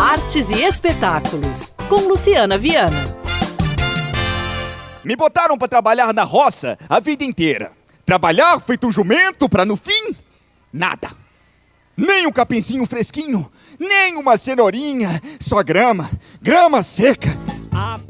Artes e espetáculos, com Luciana Viana. Me botaram para trabalhar na roça a vida inteira. Trabalhar feito um jumento para no fim, nada. Nem um capinzinho fresquinho, nem uma cenourinha, só grama, grama seca.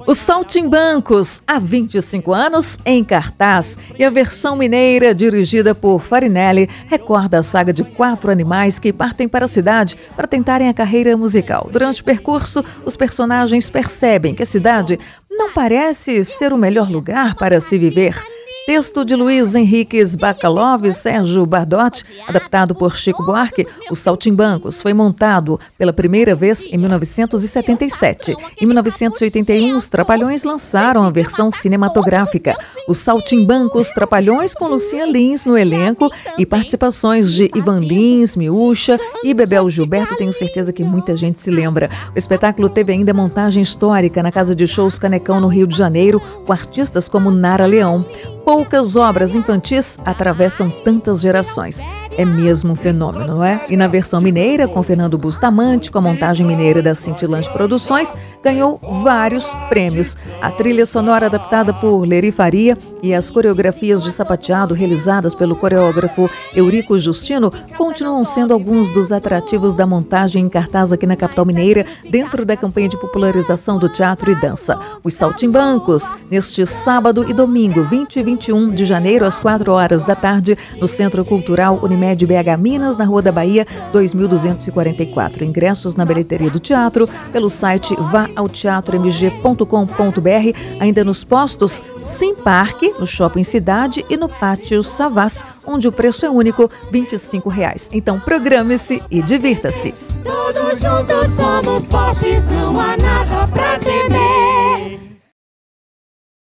Os Saltimbancos, há 25 anos, em cartaz, e a versão mineira, dirigida por Farinelli, recorda a saga de quatro animais que partem para a cidade para tentarem a carreira musical. Durante o percurso, os personagens percebem que a cidade não parece ser o melhor lugar para se viver. Texto de Luiz Henriques Bacalov e Sérgio Bardotti, adaptado por Chico Buarque, Os Saltimbancos foi montado pela primeira vez em 1977. Em 1981, os Trapalhões lançaram a versão cinematográfica. Os Saltimbancos Trapalhões com Lucia Lins no elenco e participações de Ivan Lins, Miúcha e Bebel Gilberto, tenho certeza que muita gente se lembra. O espetáculo teve ainda montagem histórica na Casa de Shows Canecão, no Rio de Janeiro, com artistas como Nara Leão. Poucas obras infantis atravessam tantas gerações. É mesmo um fenômeno, não é? E na versão mineira, com Fernando Bustamante, com a montagem mineira da Cintilante Produções, ganhou vários prêmios. A trilha sonora adaptada por Leri Faria e as coreografias de sapateado realizadas pelo coreógrafo Eurico Justino continuam sendo alguns dos atrativos da montagem em cartaz aqui na capital mineira, dentro da campanha de popularização do teatro e dança. Os Saltimbancos, neste sábado e domingo, 20 e 21 de janeiro, às 4 horas da tarde, no Centro Cultural Unimed BH Minas, na Rua da Bahia, 2244. Ingressos na bilheteria do teatro, pelo site vaaoteatromg.com.br, ainda nos postos Sim Parque, no Shopping Cidade e no Pátio Savassi, onde o preço é único, 25 reais. Então programe-se e divirta-se. Todos juntos somos